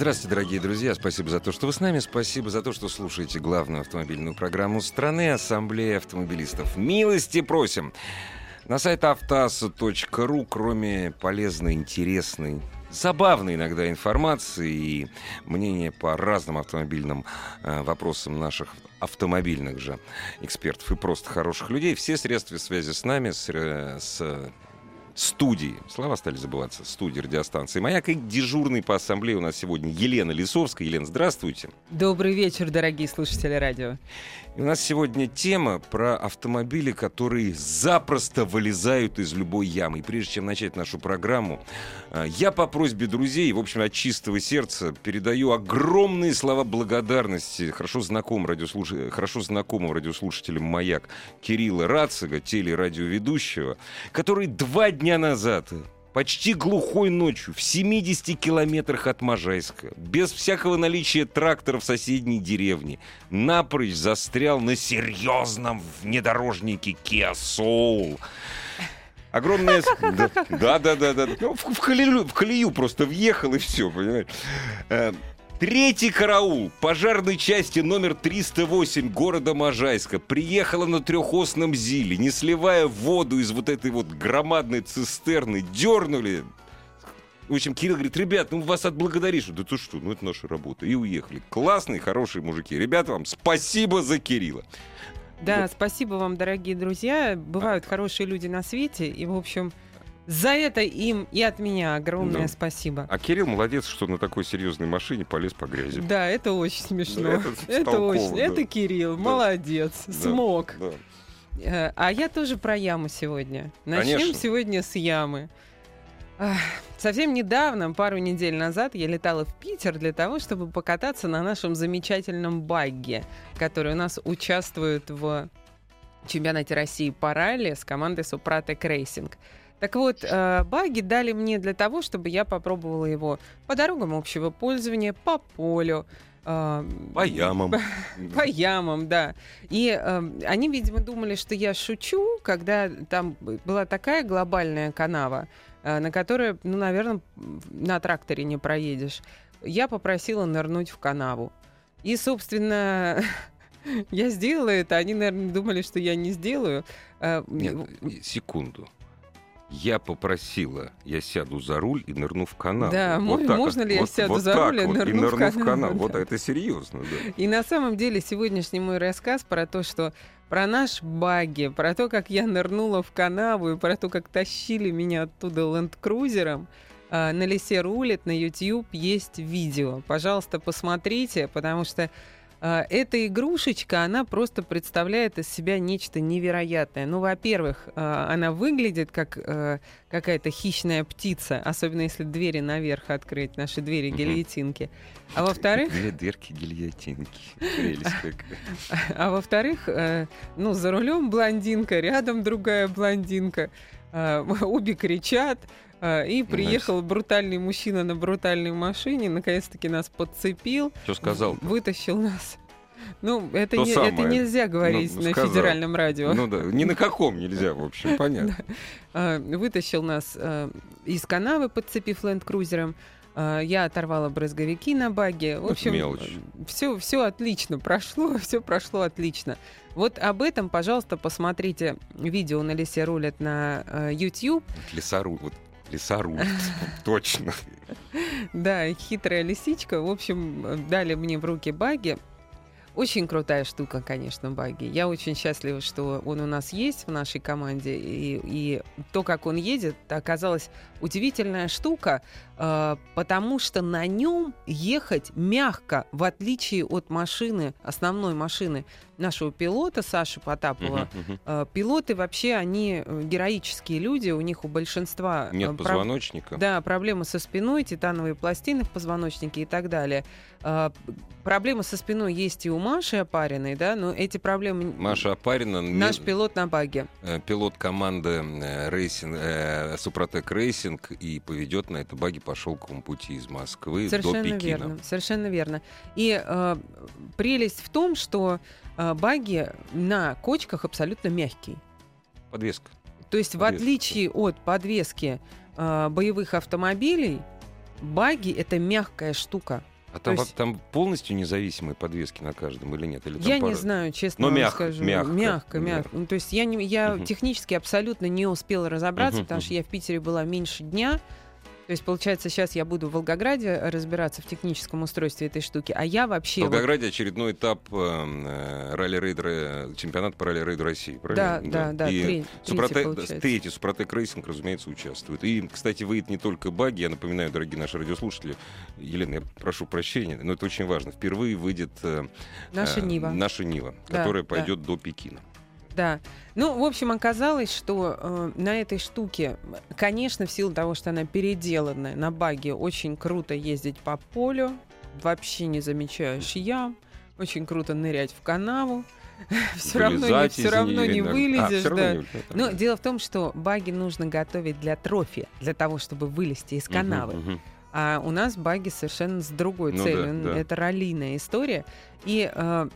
Здравствуйте, дорогие друзья. Спасибо за то, что вы с нами. Спасибо за то, что слушаете главную автомобильную программу страны Ассамблея автомобилистов. Милости просим. На сайт автоаса.ру, кроме полезной, интересной, забавной иногда информации и мнения по разным автомобильным э, вопросам наших автомобильных же экспертов и просто хороших людей, все средства связи с нами, с, э, с студии. Слова стали забываться. Студии радиостанции «Маяк». И дежурный по ассамблее у нас сегодня Елена Лисовская. Елена, здравствуйте. Добрый вечер, дорогие слушатели радио. И у нас сегодня тема про автомобили, которые запросто вылезают из любой ямы. И прежде чем начать нашу программу, э, я по просьбе друзей, в общем, от чистого сердца передаю огромные слова благодарности хорошо знакомым, радиослуш... хорошо знакомым радиослушателям «Маяк» Кирилла Рацига, телерадиоведущего, который два дня назад почти глухой ночью в 70 километрах от Можайска, без всякого наличия трактора в соседней деревне, напрочь застрял на серьезном внедорожнике Kia Soul. Огромная... Да, да, да, да. Ну, в, в, колею, в колею просто въехал и все, понимаешь. Третий караул пожарной части номер 308 города Можайска приехала на трехосном ЗИЛе, не сливая воду из вот этой вот громадной цистерны, дернули. В общем, Кирилл говорит, ребят, ну вас отблагодаришь. Да ты что, ну это наша работа. И уехали. Классные, хорошие мужики. Ребята, вам спасибо за Кирилла. Да, вот. спасибо вам, дорогие друзья. Бывают а... хорошие люди на свете. И, в общем, за это им и от меня огромное да. спасибо. А Кирилл молодец, что на такой серьезной машине полез по грязи. Да, это очень смешно. Да, это, это очень. Да. Это Кирилл, да. молодец, да. смог. Да. Э, а я тоже про яму сегодня. Начнем Конечно. сегодня с ямы. Совсем недавно, пару недель назад, я летала в Питер для того, чтобы покататься на нашем замечательном багге, который у нас участвует в чемпионате России по ралли с командой Супротек Racing. Так вот, э, баги дали мне для того, чтобы я попробовала его по дорогам общего пользования, по полю, э, по ямам. По ямам, да. И э, они, видимо, думали, что я шучу, когда там была такая глобальная канава, э, на которой, ну, наверное, на тракторе не проедешь. Я попросила нырнуть в канаву. И, собственно, я сделала это. Они, наверное, думали, что я не сделаю. Нет, секунду я попросила, я сяду за руль и нырну в канал. Да, вот так, можно ли я вот, сяду вот за руль и вот, нырну, и нырну в канал? В канал. Вот это серьезно, да. И на самом деле сегодняшний мой рассказ про то, что про наш баги, про то, как я нырнула в канаву и про то, как тащили меня оттуда ленд-крузером, а, на лесе рулит на YouTube есть видео. Пожалуйста, посмотрите, потому что эта игрушечка, она просто представляет из себя нечто невероятное. Ну, во-первых, а, она выглядит как а, какая-то хищная птица, особенно если двери наверх открыть, наши двери гильотинки. А во-вторых... Две дверки гильотинки. А во-вторых, ну, за рулем блондинка, рядом другая блондинка. Обе кричат, и приехал брутальный мужчина на брутальной машине, наконец-таки нас подцепил. Что сказал? Вытащил нас. Ну, это, не, это нельзя говорить ну, на сказал. федеральном радио. Ну да, ни на каком нельзя, в общем, понятно. Вытащил нас из канавы, подцепив ленд-крузером. Я оторвала брызговики на баге. В общем, все, все отлично прошло, все прошло отлично. Вот об этом, пожалуйста, посмотрите видео на лесе рулят на YouTube. Лесору, вот Лесоруб, точно. Да, хитрая лисичка. В общем, дали мне в руки баги. Очень крутая штука, конечно, баги. Я очень счастлива, что он у нас есть в нашей команде. И, и то, как он едет, оказалась удивительная штука, э, потому что на нем ехать мягко, в отличие от машины, основной машины нашего пилота Саши Потапова. Uh-huh, uh-huh. Э, пилоты вообще, они э, героические люди, у них у большинства... Э, Нет позвоночника. Да, проблемы со спиной, титановые пластины в позвоночнике и так далее. Э, проблемы со спиной есть и у Маши Апариной, да, но эти проблемы... Маша Апарина... Наш не... пилот на баге. Пилот команды Racing, э, Супротек Racing и поведет на это баги по шелковому пути из Москвы Совершенно до Пекина. Верно, совершенно верно. И э, прелесть в том, что э, баги на кочках абсолютно мягкий. Подвеска. То есть Подвеска. в отличие от подвески э, боевых автомобилей, баги это мягкая штука. А там, есть... там полностью независимые подвески на каждом или нет? Или я пара... не знаю, честно Но мягко, скажу. Мягко, мягко. мягко. Ну, то есть я, не, я угу. технически абсолютно не успела разобраться, угу, потому угу. что я в Питере была меньше дня. То есть, получается, сейчас я буду в Волгограде разбираться в техническом устройстве этой штуки, а я вообще... В Волгограде вот... очередной этап э, ралли-рейда, чемпионат по ралли-рейду России, правильно? Да, да, да. И три, Супротек, третий, третий Супротек Racing, разумеется, участвует. И, кстати, выйдет не только баги, я напоминаю, дорогие наши радиослушатели, Елена, я прошу прощения, но это очень важно. Впервые выйдет э, наша Нива, наша Нива да, которая пойдет да. до Пекина. Да. Ну, в общем, оказалось, что э, на этой штуке, конечно, в силу того, что она переделанная на баге, очень круто ездить по полю, вообще не замечаешь ям, очень круто нырять в канаву. все равно, не, все равно не вылезешь. А, да. не Но дело в том, что баги нужно готовить для трофи, для того, чтобы вылезти из канавы. А у нас баги совершенно с другой ну, целью. Да, да. Это раллийная история. И э,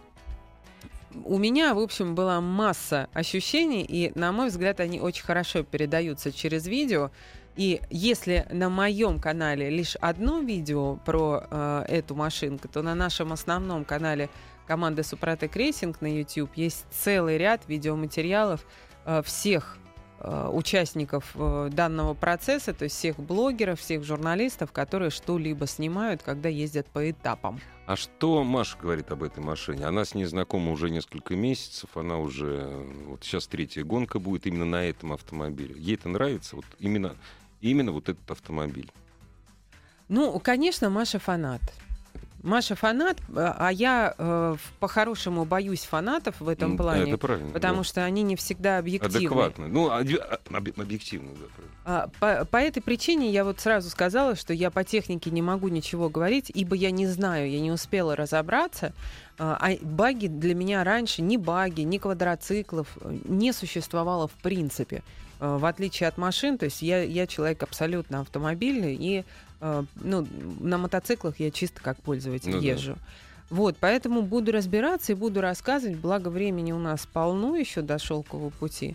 у меня, в общем, была масса ощущений, и, на мой взгляд, они очень хорошо передаются через видео. И если на моем канале лишь одно видео про э, эту машинку, то на нашем основном канале команды Супротек Racing на YouTube есть целый ряд видеоматериалов э, всех участников э, данного процесса, то есть всех блогеров, всех журналистов, которые что-либо снимают, когда ездят по этапам. А что Маша говорит об этой машине? Она с ней знакома уже несколько месяцев, она уже, вот сейчас третья гонка будет именно на этом автомобиле. Ей это нравится, вот именно, именно вот этот автомобиль? Ну, конечно, Маша фанат. Маша фанат, а я э, по-хорошему боюсь фанатов в этом плане. Это правильно. Потому да. что они не всегда объективны. Адекватно. Ну, а, объективно, да. А, по, по этой причине я вот сразу сказала, что я по технике не могу ничего говорить, ибо я не знаю, я не успела разобраться. А, а баги для меня раньше, ни баги, ни квадроциклов э, не существовало в принципе. А, в отличие от машин, то есть я, я человек абсолютно автомобильный, и а, ну, на мотоциклах я чисто как пользователь ну, езжу. Да. Вот, поэтому буду разбираться и буду рассказывать, благо времени у нас полно еще до шелкового пути.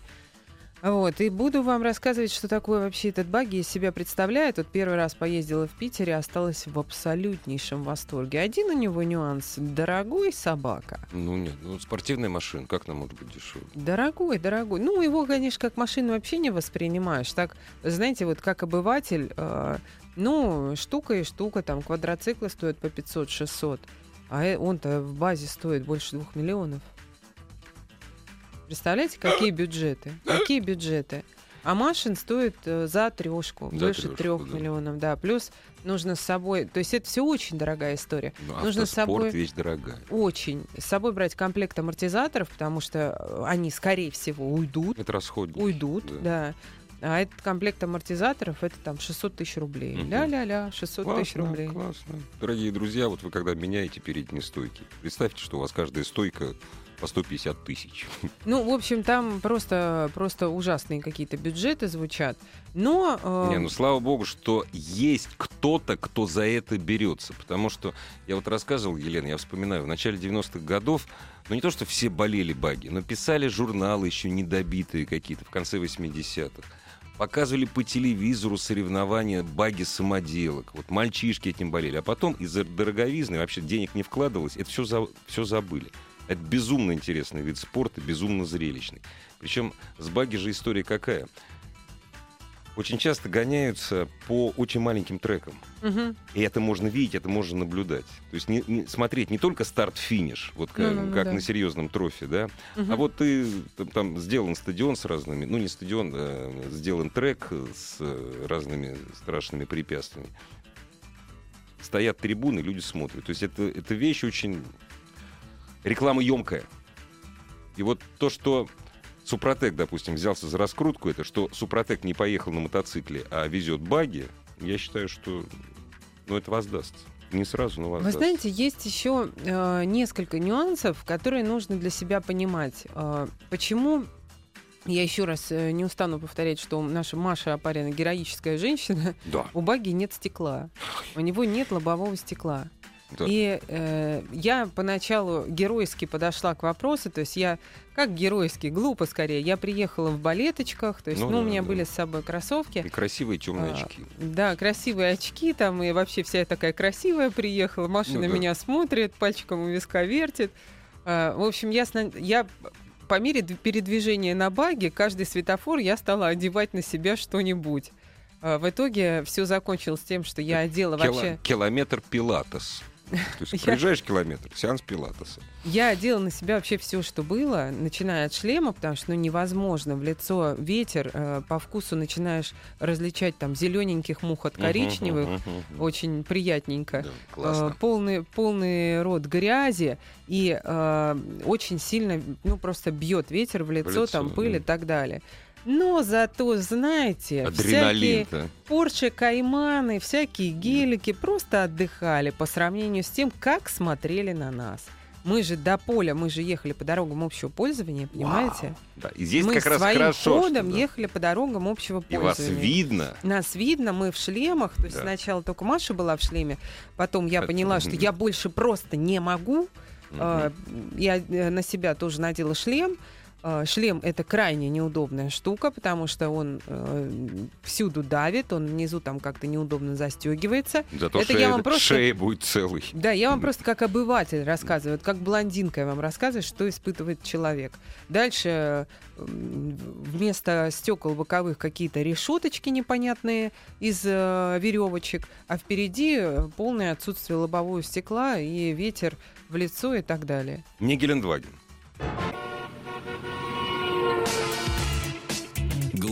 Вот, и буду вам рассказывать, что такое вообще этот баги из себя представляет. Вот первый раз поездила в Питере, осталась в абсолютнейшем восторге. Один у него нюанс. Дорогой собака. Ну нет, ну спортивная машина, как нам может быть дешевле? Дорогой, дорогой. Ну, его, конечно, как машину вообще не воспринимаешь. Так, знаете, вот как обыватель, э, ну, штука и штука, там, квадроциклы стоят по 500-600, а э, он-то в базе стоит больше двух миллионов. Представляете, какие бюджеты? Какие бюджеты? А машин стоит э, за трешку, за больше трех да. миллионов, да. Плюс нужно с собой, то есть это все очень дорогая история. Ну, нужно с собой вещь дорогая. Очень с собой брать комплект амортизаторов, потому что э, они скорее всего уйдут. Это расходники. Уйдут, да. да. А этот комплект амортизаторов это там 600 тысяч рублей. Угу. Ля-ля-ля, 600 классно, тысяч рублей. Классно. Дорогие друзья, вот вы когда меняете передние стойки, представьте, что у вас каждая стойка по 150 тысяч. Ну, в общем, там просто, просто ужасные какие-то бюджеты звучат. Но... Э... Не, ну слава богу, что есть кто-то, кто за это берется. Потому что я вот рассказывал, Елена, я вспоминаю, в начале 90-х годов, ну не то, что все болели баги, но писали журналы еще недобитые какие-то в конце 80-х. Показывали по телевизору соревнования баги самоделок. Вот мальчишки этим болели. А потом из-за дороговизны вообще денег не вкладывалось. Это все, за, все забыли. Это безумно интересный вид спорта, безумно зрелищный. Причем с баги же история какая? Очень часто гоняются по очень маленьким трекам. Угу. И это можно видеть, это можно наблюдать. То есть не, не, смотреть не только старт-финиш, вот как, ну, ну, как да. на серьезном трофе, да, угу. а вот ты там, там сделан стадион с разными, ну не стадион, а сделан трек с разными страшными препятствиями. Стоят трибуны, люди смотрят. То есть это, это вещь очень реклама емкая. И вот то, что Супротек, допустим, взялся за раскрутку, это что Супротек не поехал на мотоцикле, а везет баги, я считаю, что ну, это воздастся. Не сразу, но воздастся. Вы знаете, есть еще э, несколько нюансов, которые нужно для себя понимать. Э, почему я еще раз э, не устану повторять, что наша Маша Апарина героическая женщина. Да. У Баги нет стекла. У него нет лобового стекла. Да. И э, я поначалу геройски подошла к вопросу, то есть я как геройски, глупо скорее. Я приехала в балеточках, то есть, ну, ну да, у меня да. были с собой кроссовки. И красивые темные а, очки. Да, красивые очки там, и вообще вся такая красивая приехала. Машина ну, да. меня смотрит, пальчиком у виска вертит. А, в общем, я, я по мере передвижения на баге, каждый светофор я стала одевать на себя что-нибудь. А, в итоге все закончилось тем, что я одела Кило- вообще... Километр пилатес. То есть проезжаешь километр, сеанс пилатеса. Я одела на себя вообще все, что было, начиная от шлема, потому что ну, невозможно в лицо ветер, э, по вкусу начинаешь различать там зелененьких мух от коричневых, uh-huh, uh-huh, uh-huh. очень приятненько. Да, э, полный, полный рот грязи и э, очень сильно, ну просто бьет ветер в лицо, в лицо там пыль да. и так далее. Но зато, знаете, Адреналин всякие Порше Кайманы, всякие гелики просто отдыхали по сравнению с тем, как смотрели на нас. Мы же до поля, мы же ехали по дорогам общего пользования, понимаете? Вау. Да, и здесь мы как раз своим хорошо, ходом что, да. ехали по дорогам общего пользования. И вас видно. Нас видно, мы в шлемах. То есть да. сначала только Маша была в шлеме, потом я Это... поняла, что я больше просто не могу. Угу. Я э, на себя тоже надела шлем. А, шлем это крайне неудобная штука, потому что он э, всюду давит, он внизу там как-то неудобно застегивается. Зато это шея, я вам просто... шея будет целый. Да, я вам просто как обыватель рассказываю, как блондинка я вам рассказываю, что испытывает человек. Дальше вместо стекол боковых какие-то решеточки непонятные из э, веревочек, а впереди полное отсутствие лобового стекла и ветер в лицо и так далее. Не Гелендваген.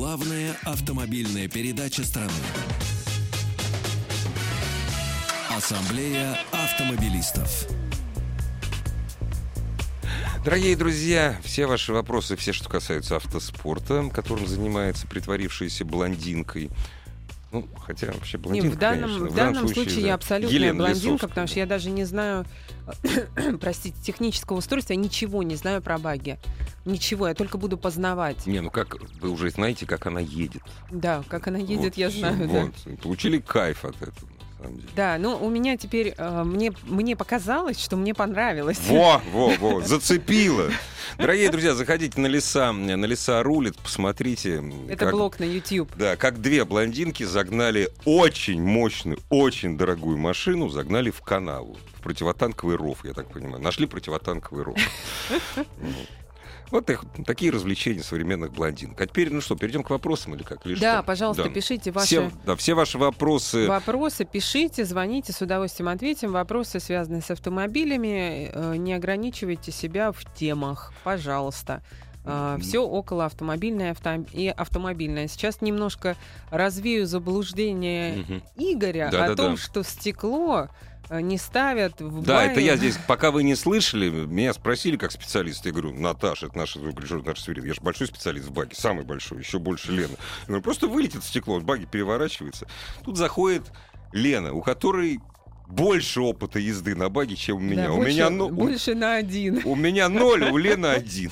Главная автомобильная передача страны. Ассамблея автомобилистов. Дорогие друзья, все ваши вопросы, все, что касаются автоспорта, которым занимается притворившаяся блондинкой, ну, хотя вообще блондинка, не, в данном, конечно. В, в данном случае, случае да. я абсолютно Елена блондинка, Лисовская. потому что я даже не знаю, простите, технического устройства, я ничего не знаю про баги. Ничего, я только буду познавать. Не, ну как, вы уже знаете, как она едет. Да, как она едет, вот, я знаю, вот. да. Получили кайф от этого самом деле. Да, ну у меня теперь, э, мне, мне показалось, что мне понравилось. Во, во, во, зацепило. Дорогие друзья, заходите на леса, на леса рулит, посмотрите. Это как, блог на YouTube. Да, как две блондинки загнали очень мощную, очень дорогую машину, загнали в канаву. В противотанковый ров, я так понимаю. Нашли противотанковый ров. Вот их, такие развлечения современных блондинок. А теперь, ну что, перейдем к вопросам или как? Или да, что? пожалуйста, да. пишите ваши... Все, да, все ваши вопросы. Вопросы пишите, звоните, с удовольствием ответим. Вопросы, связанные с автомобилями, э, не ограничивайте себя в темах, пожалуйста. Uh, все около автомобильное авто... и автомобильное. Сейчас немножко развею заблуждение uh-huh. Игоря да, о да, том, да. что стекло не ставят в Да, бай. это я здесь, пока вы не слышали, меня спросили как специалист, я говорю, Наташа, это наша звукорежиссер, наша свирит, я же большой специалист в баге, самый большой, еще больше Лена. Я говорю, просто вылетит стекло, баги переворачивается. Тут заходит Лена, у которой больше опыта езды на баге, чем у меня. Да, у больше, меня ну, больше на один. У меня ноль, у Лены один.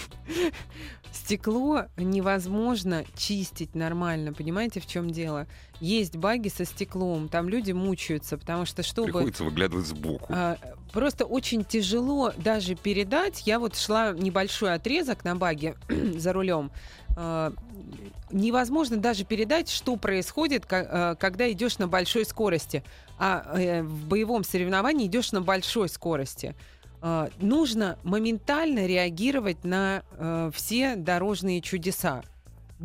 Стекло невозможно чистить нормально, понимаете, в чем дело? Есть баги со стеклом, там люди мучаются, потому что чтобы... Приходится выглядывать сбоку. А, просто очень тяжело даже передать. Я вот шла небольшой отрезок на баге за рулем. А, невозможно даже передать, что происходит, а, когда идешь на большой скорости. А э, в боевом соревновании идешь на большой скорости. Нужно моментально реагировать на э, все дорожные чудеса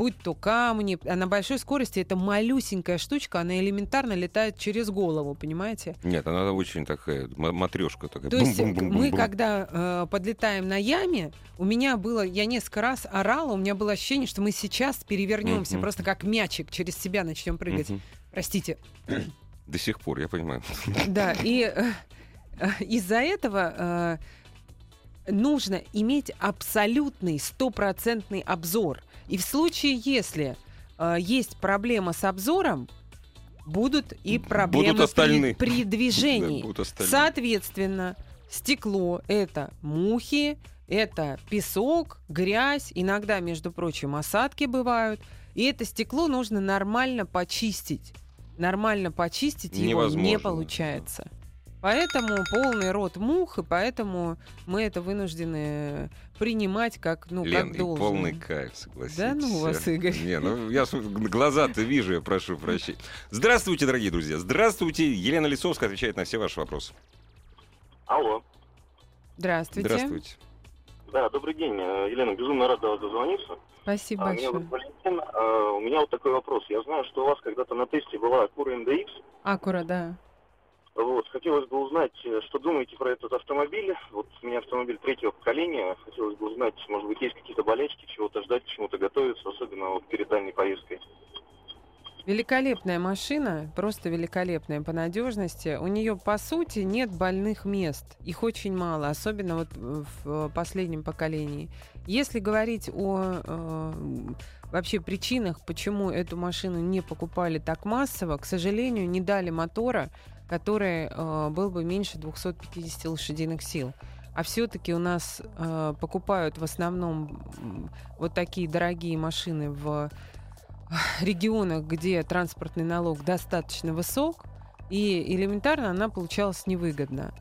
будь то камни, а на большой скорости это малюсенькая штучка, она элементарно летает через голову, понимаете? Нет, она очень такая матрешка такая. То есть мы, когда э, подлетаем на яме, у меня было, я несколько раз орала, у меня было ощущение, что мы сейчас перевернемся, mm-hmm. просто как мячик через себя начнем прыгать. Mm-hmm. Простите. До сих пор, я понимаю. Да, и э, э, из-за этого э, нужно иметь абсолютный, стопроцентный обзор. И в случае, если э, есть проблема с обзором, будут и проблемы будут при, при движении. Да, будут Соответственно, стекло это мухи, это песок, грязь, иногда, между прочим, осадки бывают. И это стекло нужно нормально почистить. Нормально почистить Невозможно. его не получается. Поэтому полный рот мух, и поэтому мы это вынуждены принимать как, ну, Лен, как должен. полный кайф, согласитесь. Да ну у вас, Игорь. Не, ну я глаза-то вижу, я прошу прощения. Здравствуйте, дорогие друзья. Здравствуйте. Елена Лисовская отвечает на все ваши вопросы. Алло. Здравствуйте. Здравствуйте. Да, добрый день. Елена, безумно рад до вас дозвониться. Спасибо а, большое. Меня зовут Валентин. А, у меня вот такой вопрос. Я знаю, что у вас когда-то на тесте была Акура MDX. Акура, да. Вот, хотелось бы узнать, э, что думаете про этот автомобиль. Вот у меня автомобиль третьего поколения. Хотелось бы узнать, может быть, есть какие-то болячки, чего-то ждать, чему-то готовиться, особенно вот перед дальней поездкой. Великолепная машина, просто великолепная по надежности. У нее, по сути, нет больных мест. Их очень мало, особенно вот в последнем поколении. Если говорить о э, вообще причинах, почему эту машину не покупали так массово, к сожалению, не дали мотора, который э, был бы меньше 250 лошадиных сил. А все-таки у нас э, покупают в основном вот такие дорогие машины в регионах, где транспортный налог достаточно высок, и элементарно она получалась невыгодна.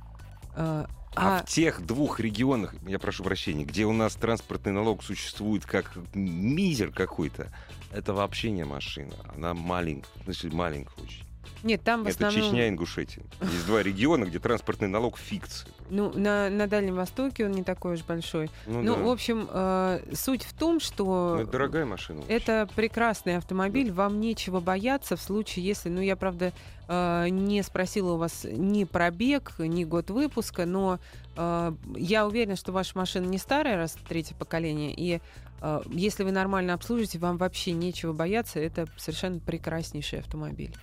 А, а, а в тех двух регионах, я прошу прощения, где у нас транспортный налог существует как мизер какой-то, это вообще не машина. Она маленькая, значит, маленькая очень. Нет, там в основном... Это Чечня и Ингушетия. Есть два региона, где транспортный налог фикция. Ну, на, на Дальнем Востоке он не такой уж большой. Ну, ну да. в общем, э, суть в том, что... Ну, это дорогая машина. Это прекрасный автомобиль, да. вам нечего бояться в случае, если... Ну, я, правда, э, не спросила у вас ни пробег, ни год выпуска, но э, я уверена, что ваша машина не старая, раз третье поколение, и э, если вы нормально обслужите, вам вообще нечего бояться, это совершенно прекраснейший автомобиль.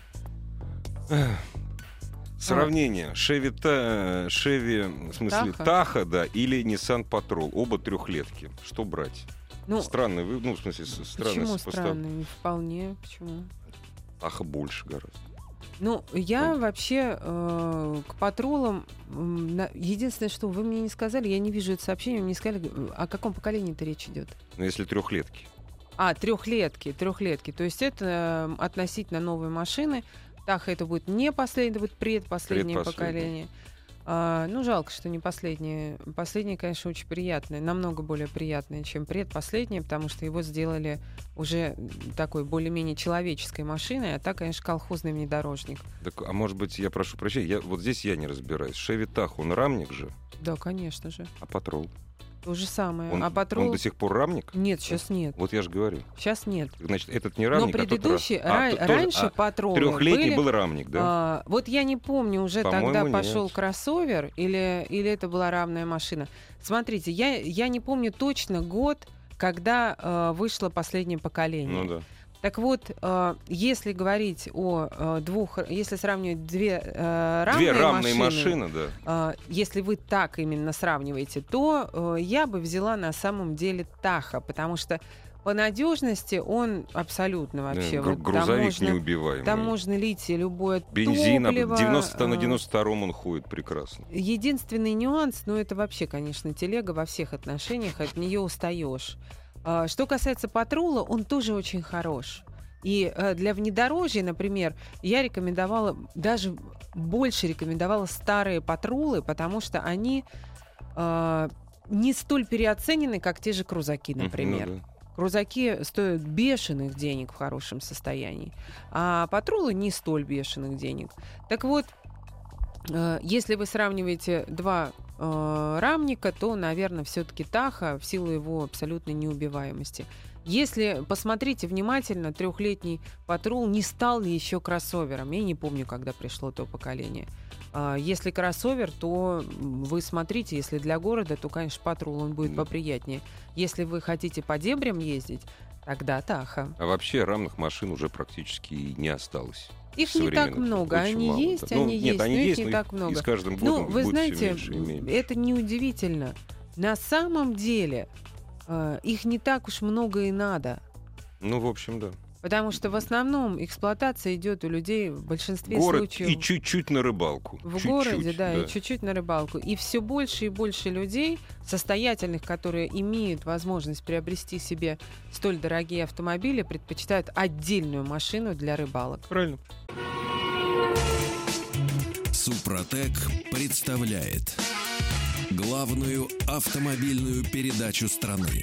Сравнение. Шеви, та, Шеви, в смысле, Таха? Таха, да, или Nissan Patrol. Оба трехлетки. Что брать? Ну, странный, ну, в смысле, странный Почему состав. странный? Вполне. Почему? Таха больше гораздо. Ну, я ну. вообще э, к патрулам... Э, единственное, что вы мне не сказали, я не вижу это сообщение, вы мне сказали, о каком поколении-то речь идет? Ну, если трехлетки. А, трехлетки, трехлетки. То есть это относительно новые машины. Таха это будет не последнее, это будет предпоследнее, поколение. А, ну, жалко, что не последнее. Последнее, конечно, очень приятное, намного более приятное, чем предпоследнее, потому что его сделали уже такой более-менее человеческой машиной, а так, конечно, колхозный внедорожник. Так, а может быть, я прошу прощения, я, вот здесь я не разбираюсь. Шеви Тах, он рамник же? Да, конечно же. А Патрол? То же самое. Он, а патрул... он до сих пор рамник? Нет, сейчас нет. Вот я же говорю. Сейчас нет. Значит, этот не рамник, Но предыдущий, а, тот, а, раньше а, патрулы Трехлетний были, был рамник, да? А, вот я не помню, уже тогда пошел кроссовер или, или это была равная машина. Смотрите, я, я не помню точно год, когда э, вышло последнее поколение. Ну да. Так вот, э, если говорить о э, двух, если сравнивать две э, равные, две равные машины, машины да. если вы так именно сравниваете, то я бы взяла на самом деле Таха, потому что по надежности он абсолютно вообще. Да, вот грузовик можно, неубиваемый. Там можно лить любое Бензин, топливо. 90 на 92-м он ходит прекрасно. Единственный нюанс, ну это вообще, конечно, телега во всех отношениях, от нее устаешь. А, что касается патрула, он тоже очень хорош. И э, для внедорожья, например, я рекомендовала, даже больше рекомендовала старые патрулы, потому что они э, не столь переоценены, как те же крузаки, например. Ну, да. Крузаки стоят бешеных денег в хорошем состоянии, а патрулы не столь бешеных денег. Так вот, э, если вы сравниваете два э, рамника, то, наверное, все-таки Таха в силу его абсолютной неубиваемости. Если посмотрите внимательно, трехлетний патрул не стал еще кроссовером. Я не помню, когда пришло то поколение. А, если кроссовер, то вы смотрите, если для города, то, конечно, патрул он будет поприятнее. Если вы хотите по дебрям ездить, тогда Таха. А вообще рамных машин уже практически не осталось. Их не так много, они мало, есть, да. они ну, есть, нет, они но есть, их не так много. И с каждым годом ну, вы знаете, меньше, это неудивительно. На самом деле э, их не так уж много и надо. Ну, в общем, да. Потому что в основном эксплуатация идет у людей в большинстве Город случаев. И чуть-чуть на рыбалку. В чуть-чуть, городе, да, да, и чуть-чуть на рыбалку. И все больше и больше людей, состоятельных, которые имеют возможность приобрести себе столь дорогие автомобили, предпочитают отдельную машину для рыбалок. Правильно. Супротек представляет главную автомобильную передачу страны.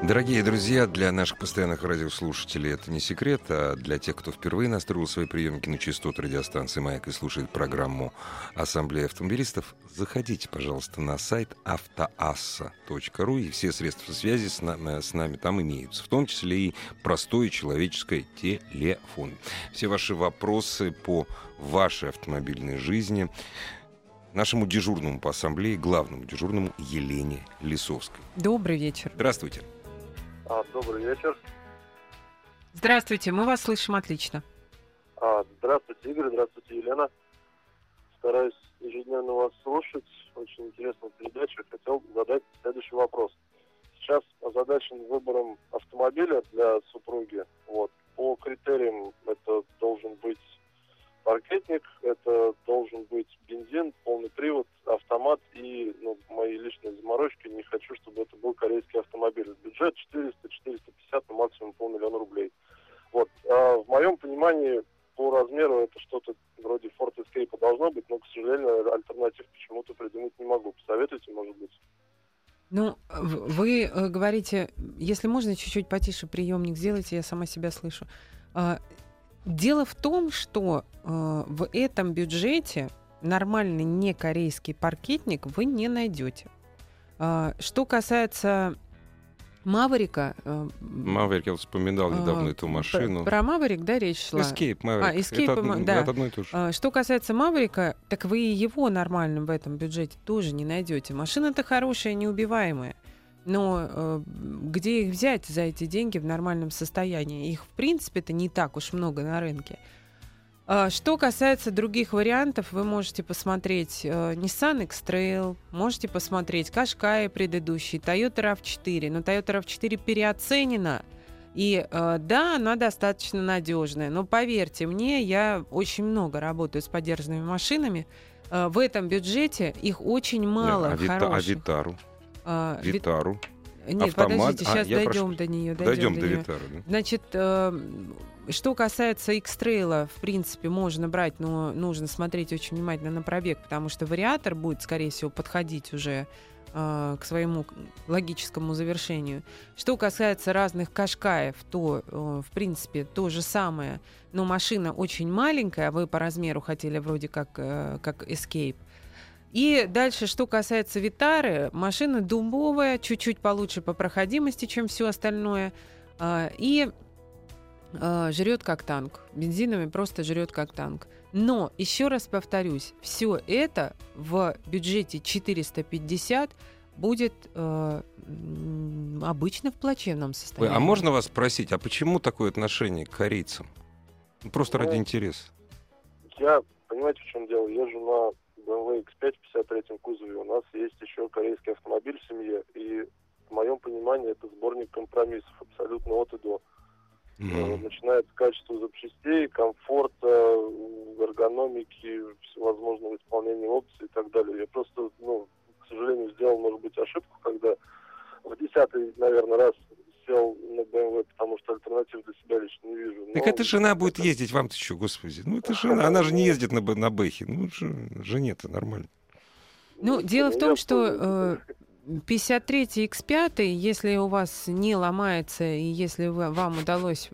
Дорогие друзья, для наших постоянных радиослушателей это не секрет, а для тех, кто впервые настроил свои приемники на частоту радиостанции «Маяк» и слушает программу «Ассамблея автомобилистов», заходите, пожалуйста, на сайт автоасса.ру, и все средства связи с нами, с нами там имеются, в том числе и простой человеческий телефон. Все ваши вопросы по вашей автомобильной жизни нашему дежурному по ассамблее, главному дежурному Елене Лисовской. Добрый вечер. Здравствуйте. А, добрый вечер. Здравствуйте, мы вас слышим отлично. А, здравствуйте, Игорь, здравствуйте, Елена. Стараюсь ежедневно вас слушать. Очень интересная передача. Хотел задать следующий вопрос. Сейчас озадачен выбором автомобиля для супруги. Вот. По критериям это должен быть паркетник, это должен быть вы э, говорите, если можно, чуть-чуть потише приемник сделайте, я сама себя слышу. А, Дело в том, что э, в этом бюджете нормальный не корейский паркетник вы не найдете. Э, что касается Маврика. Э, Маврик, я вспоминал недавно э, эту машину. Про Маврик, да, речь шла? Escape, Maverick. А, Escape, это, да. Это одно и то же. Что касается Маврика, так вы его нормальным в этом бюджете тоже не найдете. Машина-то хорошая, неубиваемая. Но э, где их взять за эти деньги в нормальном состоянии? Их, в принципе-то, не так уж много на рынке. Э, что касается других вариантов, вы можете посмотреть э, Nissan X-Trail, можете посмотреть Qashqai предыдущий, Toyota RAV4. Но Toyota RAV4 переоценена. И э, да, она достаточно надежная. Но поверьте мне, я очень много работаю с поддержанными машинами. Э, в этом бюджете их очень мало. Нет, а, а Витару? А, Витару. Нет, Автомат. подождите, сейчас а, дойдем прошу... до нее. Дойдем, дойдем до, до Витары. Да? Значит, э, что касается X-Trail, в принципе, можно брать, но нужно смотреть очень внимательно на пробег, потому что вариатор будет, скорее всего, подходить уже э, к своему логическому завершению. Что касается разных кашкаев, то, э, в принципе, то же самое, но машина очень маленькая, а вы по размеру хотели вроде как, э, как Escape. И дальше, что касается Витары, машина дубовая, чуть-чуть получше по проходимости, чем все остальное. А, и а, жрет как танк. Бензиновый просто жрет как танк. Но, еще раз повторюсь, все это в бюджете 450 будет э, обычно в плачевном состоянии. а можно вас спросить, а почему такое отношение к корейцам? Просто ну, ради интереса. Я, понимаете, в чем дело? Езжу на BMW X5 в 53 кузове. У нас есть еще корейский автомобиль в семье, и в моем понимании это сборник компромиссов абсолютно от и до. Mm-hmm. Начиная с качества запчастей, комфорта, эргономики, всевозможного исполнения опций и так далее. Я просто, ну, к сожалению, сделал, может быть, ошибку, когда в десятый, наверное, раз BMW, потому что альтернатив для себя лично не вижу. Но... Так эта жена будет ездить, вам-то что, господи. Ну, это жена, она же не ездит на, на Бэхе. Ну, жене-то нормально. Ну, дело в том, что э, 53 X5, если у вас не ломается, и если вы, вам удалось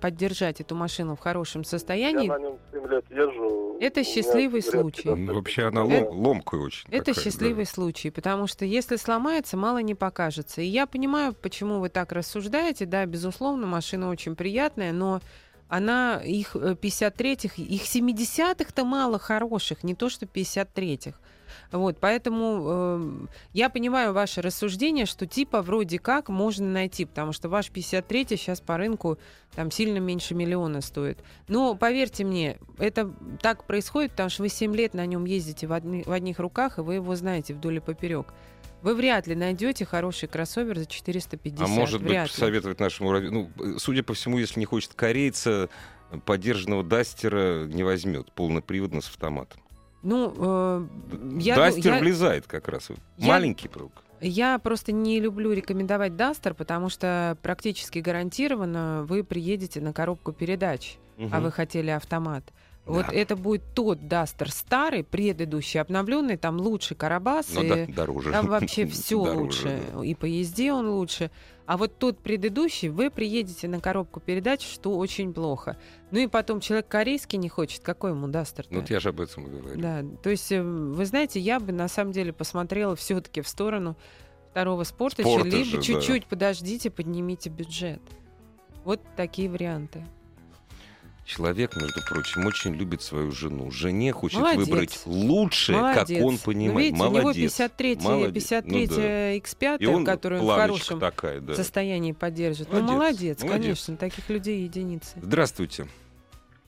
поддержать эту машину в хорошем состоянии... Я на нем 7 лет езжу. Это счастливый случай. Ну, вообще она лом, это, ломкая очень. Это такая, счастливый да. случай, потому что если сломается, мало не покажется. И я понимаю, почему вы так рассуждаете. Да, безусловно, машина очень приятная, но она, их 53-х, э, их 70-х-то мало хороших, не то что 53-х. Вот, поэтому э, я понимаю ваше рассуждение, что типа вроде как можно найти, потому что ваш 53 сейчас по рынку там сильно меньше миллиона стоит. Но поверьте мне, это так происходит, потому что вы 7 лет на нем ездите в, одни, в одних руках, и вы его знаете вдоль и поперек. Вы вряд ли найдете хороший кроссовер за 450. А может вряд быть, ли. советовать нашему... Ну, судя по всему, если не хочет корейца, поддержанного Дастера не возьмет полноприводно с автоматом. Ну, э, я... Дастер я, влезает как раз. Я, Маленький пруг. Я просто не люблю рекомендовать Дастер, потому что практически гарантированно вы приедете на коробку передач, угу. а вы хотели автомат. Да. Вот это будет тот Дастер старый, предыдущий, обновленный, там лучше Карабас. Но да, дороже. Там вообще все лучше. И по езде он лучше. А вот тот предыдущий, вы приедете на коробку передач, что очень плохо. Ну и потом человек корейский не хочет, какой ему Дастер? Ну, вот я же об этом и говорю. Да, то есть, э, вы знаете, я бы на самом деле посмотрела все-таки в сторону второго спорта, Спорта либо чуть-чуть да. подождите, поднимите бюджет. Вот такие варианты. Человек, между прочим, очень любит свою жену. Жене хочет Молодец. выбрать лучшее, Молодец. как он понимает. Ну, видите, Молодец. У него 53 53 ну, да. X5, который он в хорошем такая, да. состоянии поддержит. Молодец. Ну, молодец, молодец, конечно, таких людей единицы. Здравствуйте.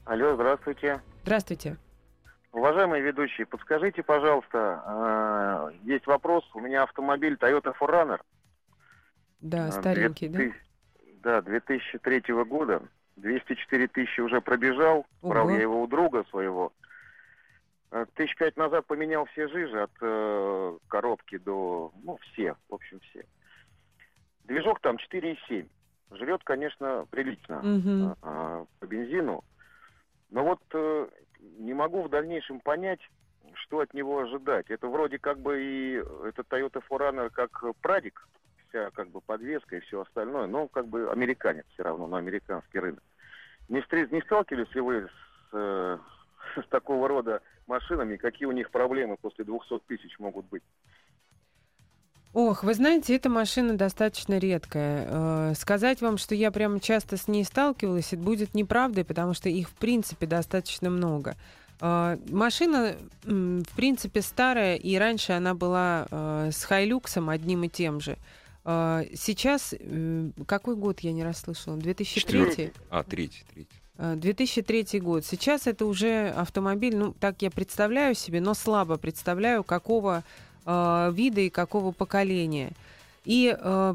Алло, здравствуйте. Здравствуйте. Уважаемые ведущие, подскажите, пожалуйста, э, есть вопрос. У меня автомобиль Toyota 4Runner. Да, э, старенький, 2000, да? Да, 2003 года. 204 тысячи уже пробежал. Ого. Брал я его у друга своего. Э, тысяч пять назад поменял все жижи от э, коробки до... Ну, все, в общем, все. Движок там 4,7. Жрет, конечно, прилично угу. э, по бензину. Но вот э, не могу в дальнейшем понять, что от него ожидать. Это вроде как бы и этот Toyota 4Runner как прадик вся как бы подвеска и все остальное, но как бы американец все равно, на американский рынок. Не, встр... не сталкивались ли вы с, э, с такого рода машинами, какие у них проблемы после 200 тысяч могут быть? Ох, вы знаете, эта машина достаточно редкая. Э, сказать вам, что я прям часто с ней сталкивалась, это будет неправдой, потому что их, в принципе, достаточно много. Э, машина, в принципе, старая, и раньше она была э, с Хайлюксом одним и тем же. А, сейчас, какой год я не расслышала? 2003? А, третий, третий. 2003 а, год. Сейчас это уже автомобиль, ну, так я представляю себе, но слабо представляю, какого э, вида и какого поколения. И э,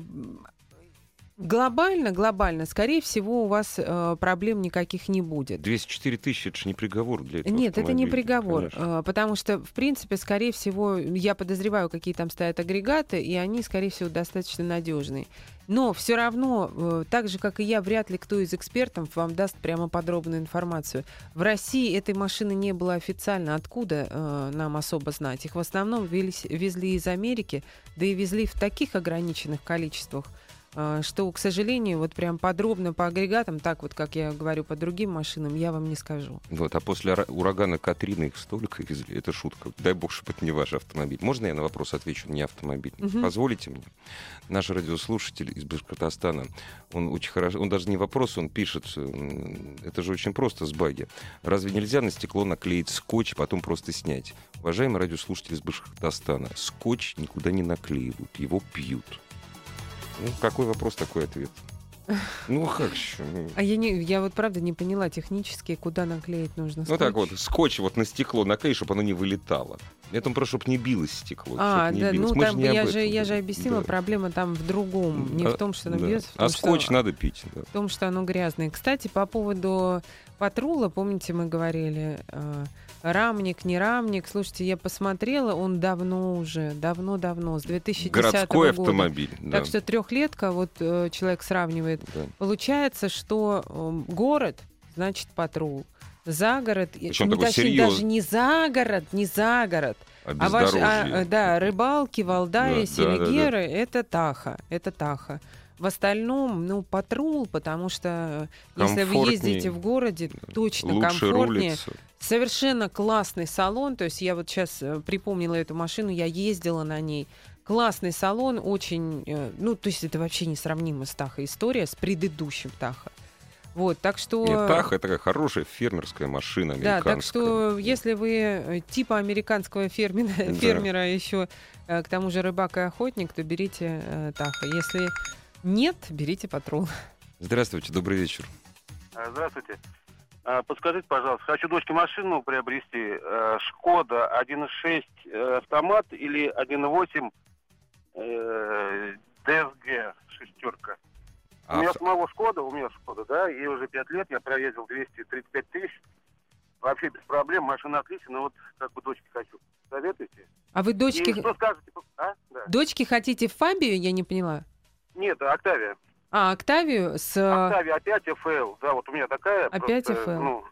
Глобально, глобально, скорее всего, у вас э, проблем никаких не будет. 204 тысячи, это же не приговор для этого Нет, это не приговор, э, потому что, в принципе, скорее всего, я подозреваю, какие там стоят агрегаты, и они, скорее всего, достаточно надежные. Но все равно, э, так же, как и я, вряд ли кто из экспертов вам даст прямо подробную информацию. В России этой машины не было официально. Откуда э, нам особо знать? Их в основном везли, везли из Америки, да и везли в таких ограниченных количествах, что, к сожалению, вот прям подробно по агрегатам, так вот, как я говорю, по другим машинам, я вам не скажу. Вот, а после урагана Катрины их столько везли, это шутка. Дай бог, чтобы это не ваш автомобиль. Можно я на вопрос отвечу, не автомобиль? Угу. Позволите мне? Наш радиослушатель из Башкортостана, он очень хорошо, он даже не вопрос, он пишет, это же очень просто с баги. Разве нельзя на стекло наклеить скотч, потом просто снять? Уважаемый радиослушатель из Башкортостана, скотч никуда не наклеивают, его пьют. Ну, какой вопрос, такой ответ. Ну, как еще? Ну. А я, не, я вот правда не поняла технически, куда наклеить нужно скотч. Ну так вот, скотч вот на стекло наклей, чтобы оно не вылетало. Это просто, чтобы не билось стекло. А, да, билось. ну там, я, же, я же объяснила, да. проблема там в другом. Не а, в том, что оно да. бьется, А скотч что, надо пить. Да. В том, что оно грязное. Кстати, по поводу патрула, помните, мы говорили... Э, Рамник, не рамник. Слушайте, я посмотрела, он давно уже, давно-давно, с 2010 Городской года. автомобиль. Да. Так что трехлетка, вот э, человек сравнивает. Да. Получается, что э, город, значит, патрул. за город. Причем такой точнее, даже не за город, не за город. А, а, ваш, а да, рыбалки, Валдаи, да, Селигеры да, да, да. это Таха, это Таха. В остальном, ну, патрул, потому что если вы ездите в городе, точно Лучше комфортнее. Рулится. Совершенно классный салон. То есть я вот сейчас э, припомнила эту машину, я ездила на ней. Классный салон, очень, э, ну, то есть это вообще несравнимо с Таха история, с предыдущим Таха. Вот, так что... Нет, Таха — это такая хорошая фермерская машина американская. Да, так что если вы э, типа американского фермера, да. фермера еще, к тому же рыбак и охотник, то берите э, Таха. Если нет, берите патрул. Здравствуйте, добрый вечер. А, здравствуйте. А, подскажите, пожалуйста, хочу дочке машину приобрести. Э, Шкода 1.6 э, автомат или 1.8 DSG шестерка. А у меня самого Шкода, у меня Шкода, да, и уже 5 лет я проездил 235 тысяч. Вообще без проблем, машина отличная, но вот как бы дочке хочу. Советуйте. А вы дочке... И что скажете? А? Да. Дочке хотите в Фабию, я не поняла? Нет, Октавия. А, Октавию с... Октавия опять FL. Да, вот у меня такая. Опять просто, FL? Ну,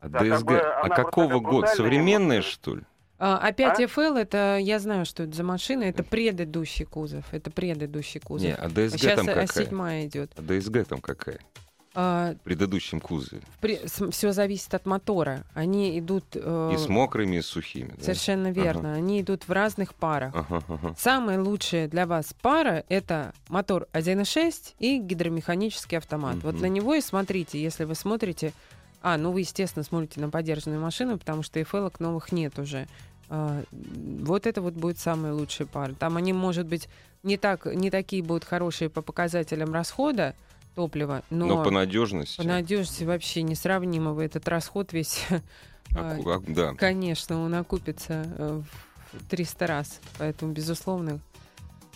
а да, ДСГ, как бы а какого года? Современная, что ли? А, опять а? FL, это, я знаю, что это за машина, это предыдущий кузов, это предыдущий кузов. Не, а ДСГ Сейчас там какая? седьмая идет. А ДСГ там какая? А, в предыдущем кузове. При, все зависит от мотора. Они идут... Э, и с мокрыми, и с сухими. Да? Совершенно верно. Ага. Они идут в разных парах. Ага, ага. Самая лучшая для вас пара — это мотор 1.6 и гидромеханический автомат. Угу. Вот на него и смотрите, если вы смотрите... А, ну вы, естественно, смотрите на поддержанную машину, потому что FL новых нет уже. А, вот это вот будет самая лучшая пара. Там они, может быть, не, так, не такие будут хорошие по показателям расхода, топлива. Но, но по надежности. По надежности вообще несравнимого этот расход весь. А, а, да. Конечно, он окупится э, в 300 раз. Поэтому, безусловно,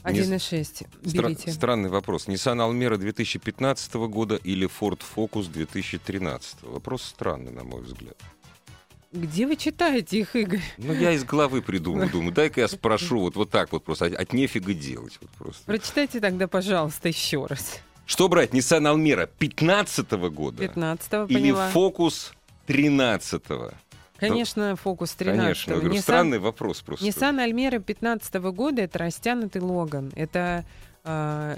1,6 берите. Стра- странный вопрос. Nissan Almera 2015 года или Ford Focus 2013? Вопрос странный, на мой взгляд. Где вы читаете их, Игорь? Ну, я из головы придумал, думаю, дай-ка я спрошу вот, вот так вот просто, от, от нефига делать. Вот просто. Прочитайте тогда, пожалуйста, еще раз. Что брать, Nissan Almera 15 -го года? 15 Или Focus 13 -го? Конечно, Focus 13 Конечно, говорю, Nissan, странный вопрос просто. Nissan Almera 15 -го года это растянутый Логан. Это э,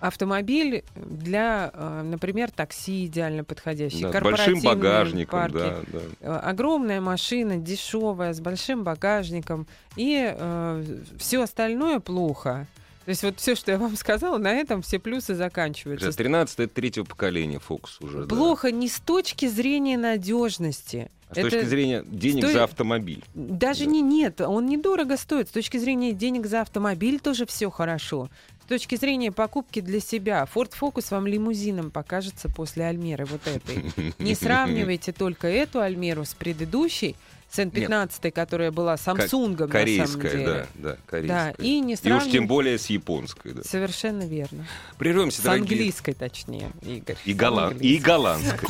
автомобиль для, э, например, такси идеально подходящий. Да, с большим багажником, парки. да, да. Э, огромная машина, дешевая, с большим багажником. И э, все остальное плохо. То есть вот все, что я вам сказала, на этом все плюсы заканчиваются. 13 это третьего поколения Фокус уже. Плохо да. не с точки зрения надежности. А с это... точки зрения денег Сто... за автомобиль. Даже да. не нет, он недорого стоит. С точки зрения денег за автомобиль тоже все хорошо. С точки зрения покупки для себя, Ford Focus вам лимузином покажется после Альмеры вот этой. Не сравнивайте только эту Альмеру с предыдущей, с N15, которая была Samsung, корейская, на самом деле. да, да, корейская. Да, и не сравнив... И уж тем более с японской. Да. Совершенно верно. Прервемся, с дорогие. английской, точнее, Игорь. И, голланд... и голландской.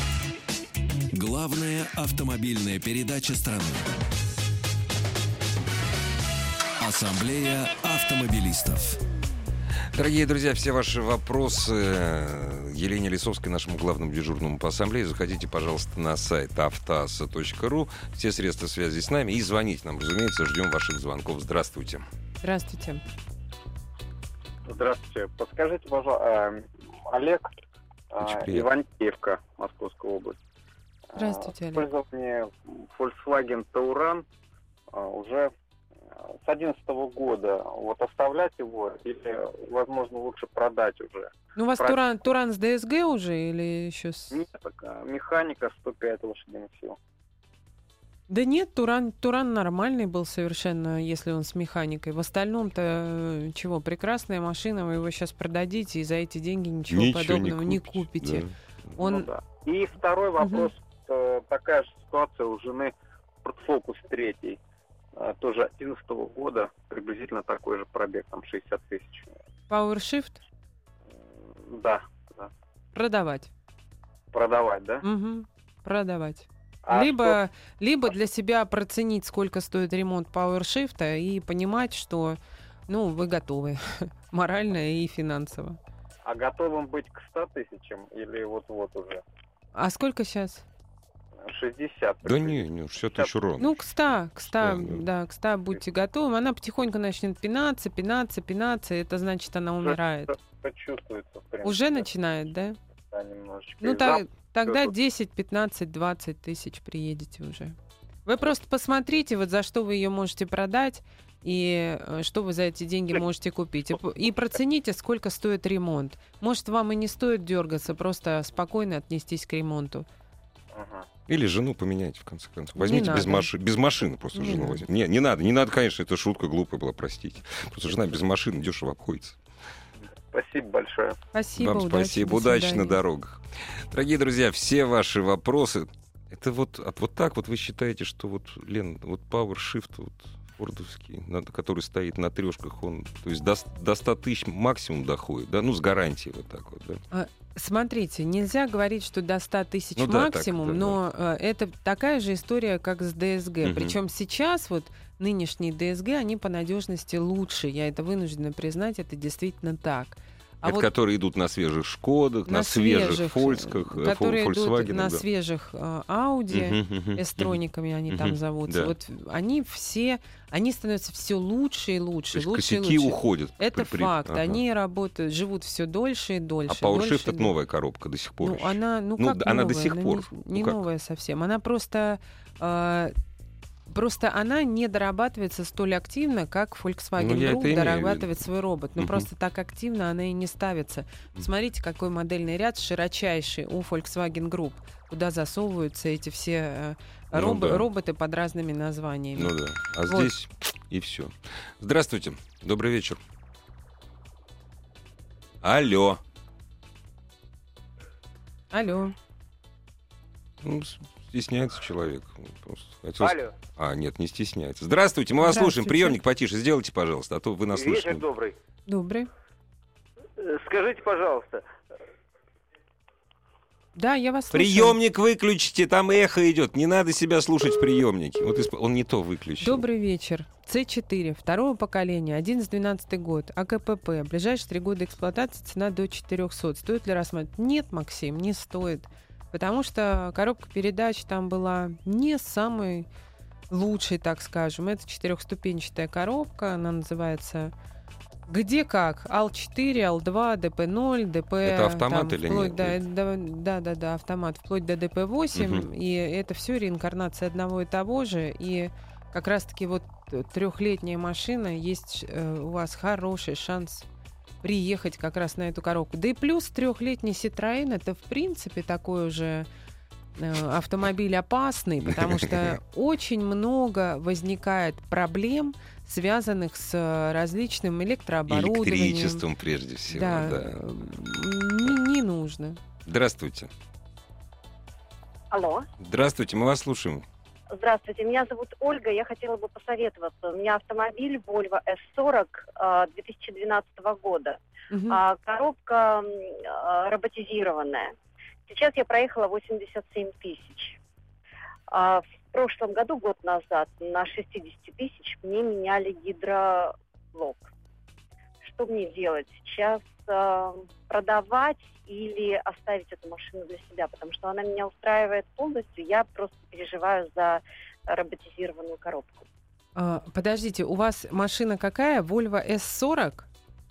Главная автомобильная передача страны. Ассамблея автомобилистов. Дорогие друзья, все ваши вопросы э, Елене Лисовской, нашему главному дежурному по ассамблее, заходите, пожалуйста, на сайт автоаса.ру. Все средства связи с нами. И звоните нам, разумеется, ждем ваших звонков. Здравствуйте. Здравствуйте. Здравствуйте. Подскажите, пожалуйста, э, Олег, э, Ивантеевка, Московская область. Здравствуйте, Олег. Пользование Volkswagen Tauran уже с 2011 года, вот оставлять его или, возможно, лучше продать уже? Ну, у вас Про... Туран, Туран с ДСГ уже или еще с... Нет, так, а, механика 105 лошадиных сил. Да нет, Туран, Туран нормальный был совершенно, если он с механикой. В остальном-то э, чего, прекрасная машина, вы его сейчас продадите и за эти деньги ничего, ничего подобного не, купить, не купите. Да. Он... Ну, да. И второй вопрос, угу. такая же ситуация у жены Ford Focus тоже 2011 года, приблизительно такой же пробег, там 60 тысяч. PowerShift? Да, да. Продавать. Продавать, да? Угу. Продавать. А либо, что... либо для себя проценить, сколько стоит ремонт PowerShift и понимать, что ну, вы готовы морально и финансово. А готовым быть к 100 тысячам или вот-вот уже? А сколько сейчас? 60. Да не, не, 60 тысяч ровно. Ну, к 100, к 100, да, да, к 100 будьте готовы. Она потихоньку начнет пинаться, пинаться, пинаться. Это значит, она умирает. Почувствуется, Уже начинает, да? Да, немножечко. Ну, так, тогда 10, 15, 20 тысяч приедете уже. Вы просто посмотрите, вот за что вы ее можете продать и э, что вы за эти деньги можете купить. И процените, сколько стоит ремонт. Может, вам и не стоит дергаться, просто спокойно отнестись к ремонту. Или жену поменяйте, в конце концов. Возьмите без, маши... без машины просто не жену возьмите. Не, не надо, не надо, конечно, это шутка глупая была, простите. Просто жена без машины дешево обходится. Спасибо большое. Спасибо, Вам удачи, спасибо, удачи на дорогах. Дорогие друзья, все ваши вопросы, это вот, вот так вот вы считаете, что вот, Лен, вот PowerShift, вот фордовский, который стоит на трешках, он то есть до, до 100 тысяч максимум доходит, да, ну, с гарантией вот так вот, да? А, смотрите, нельзя говорить, что до 100 тысяч ну, максимум, да, так, да, но да. это такая же история, как с ДСГ. Угу. Причем сейчас вот нынешние ДСГ, они по надежности лучше. Я это вынуждена признать, это действительно так. А это вот которые идут на свежих Шкодах, на, на свежих, свежих Фольках, э, которые идут на да. свежих э, Ауди, эстрониками они там зовутся. Да. Вот они все, они становятся все лучше и лучше. То лучше и лучше. уходят. Это при... факт. Ага. Они работают, живут все дольше и дольше. А PowerShift это новая коробка до сих пор. Ну, еще. она, ну, ну как она новая? до сих пор. Не, не ну, новая совсем. Она просто э, Просто она не дорабатывается столь активно, как Volkswagen ну, Group дорабатывает свой робот. Но угу. просто так активно она и не ставится. Смотрите, какой модельный ряд широчайший у Volkswagen Group, куда засовываются эти все э, роб- ну, да. роботы под разными названиями. Ну да. А вот. здесь и все. Здравствуйте. Добрый вечер. Алло. Алло. Ну, стесняется человек. Хотел... Алло. А, нет, не стесняется. Здравствуйте, мы вас слушаем. Приемник потише сделайте, пожалуйста, а то вы нас слышите. Вечер добрый. Добрый. Э, скажите, пожалуйста. Да, я вас слушаю. Приемник выключите, там эхо идет. Не надо себя слушать в приемнике. Вот он не то выключил. Добрый вечер. С4, второго поколения, 11-12 год, АКПП. Ближайшие три года эксплуатации цена до 400. Стоит ли рассматривать? Нет, Максим, не стоит. Потому что коробка передач там была не самой лучшей, так скажем. Это четырехступенчатая коробка, она называется где как? АЛ-4, АЛ-2, ДП-0, ДП... Это автомат там, или вплоть нет? До, да, да, да, автомат. Вплоть до ДП-8. Угу. И это все реинкарнация одного и того же. И как раз-таки вот трехлетняя машина, есть э, у вас хороший шанс приехать как раз на эту коробку. Да и плюс трехлетний Citroёn это в принципе такой уже э, автомобиль опасный, потому что очень много возникает проблем, связанных с различным электрооборудованием. Электричеством прежде всего, да. да. Не, не нужно. Здравствуйте. Алло. Здравствуйте, мы вас слушаем. Здравствуйте, меня зовут Ольга. Я хотела бы посоветоваться. У меня автомобиль Volvo S40 2012 года. Угу. Коробка роботизированная. Сейчас я проехала 87 тысяч. А в прошлом году, год назад, на 60 тысяч мне меняли гидроблок. Что мне делать? Сейчас э, продавать или оставить эту машину для себя, потому что она меня устраивает полностью. Я просто переживаю за роботизированную коробку. А, подождите, у вас машина какая? Volvo S40?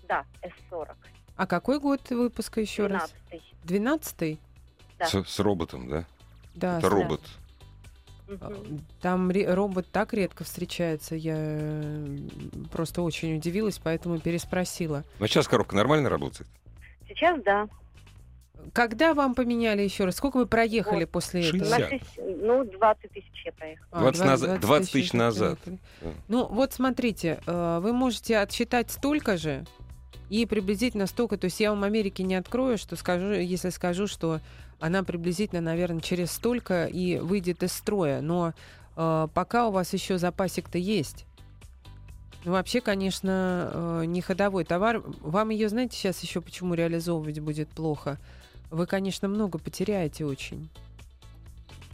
Да, S40. А какой год выпуска еще 12 раз? 12 Да. С, с роботом, да? Да. Это робот. Да. Там робот так редко встречается, я просто очень удивилась, поэтому переспросила. Но сейчас коробка нормально работает? Сейчас да. Когда вам поменяли еще раз? Сколько вы проехали вот. после 60. этого? Ну, 20 тысяч я проехала. 20, 20, 20, 20 тысяч назад. Ну, вот смотрите, э, вы можете отсчитать столько же и приблизительно столько. То есть я вам Америки не открою, что скажу, если скажу, что она приблизительно, наверное, через столько и выйдет из строя. Но э, пока у вас еще запасик-то есть. Ну, вообще, конечно, э, не ходовой товар. Вам ее, знаете, сейчас еще почему реализовывать будет плохо? Вы, конечно, много потеряете очень.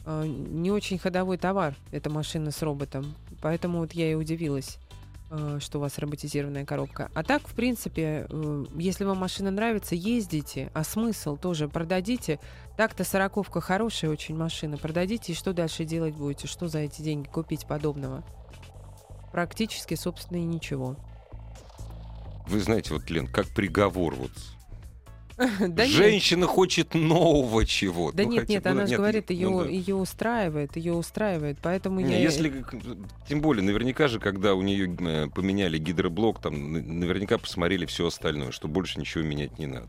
Э, не очень ходовой товар эта машина с роботом. Поэтому вот я и удивилась. Э, что у вас роботизированная коробка. А так, в принципе, э, если вам машина нравится, ездите, а смысл тоже продадите. Так-то сороковка хорошая очень машина. Продадите, и что дальше делать будете? Что за эти деньги купить подобного? Практически, собственно, и ничего. Вы знаете, вот, Лен, как приговор вот да Женщина нет. хочет нового чего-то. Да ну, нет, нет, она же говорит, ее, ну, да. ее устраивает, ее устраивает, поэтому не, я... Если, тем более, наверняка же, когда у нее э, поменяли гидроблок, там наверняка посмотрели все остальное, что больше ничего менять не надо.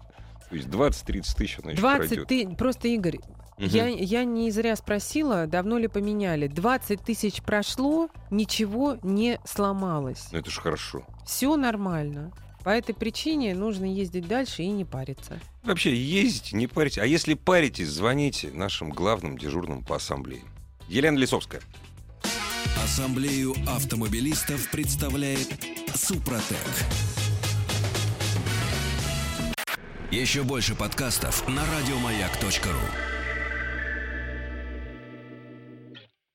То есть 20-30 тысяч она 20 еще пройдет. Ты... Просто, Игорь, Угу. Я, я не зря спросила, давно ли поменяли. 20 тысяч прошло, ничего не сломалось. Ну это же хорошо. Все нормально. По этой причине нужно ездить дальше и не париться. Вообще ездите, не паритесь. А если паритесь, звоните нашим главным дежурным по ассамблее. Елена Лисовская. Ассамблею автомобилистов представляет Супротек. Еще больше подкастов на радиомаяк.ру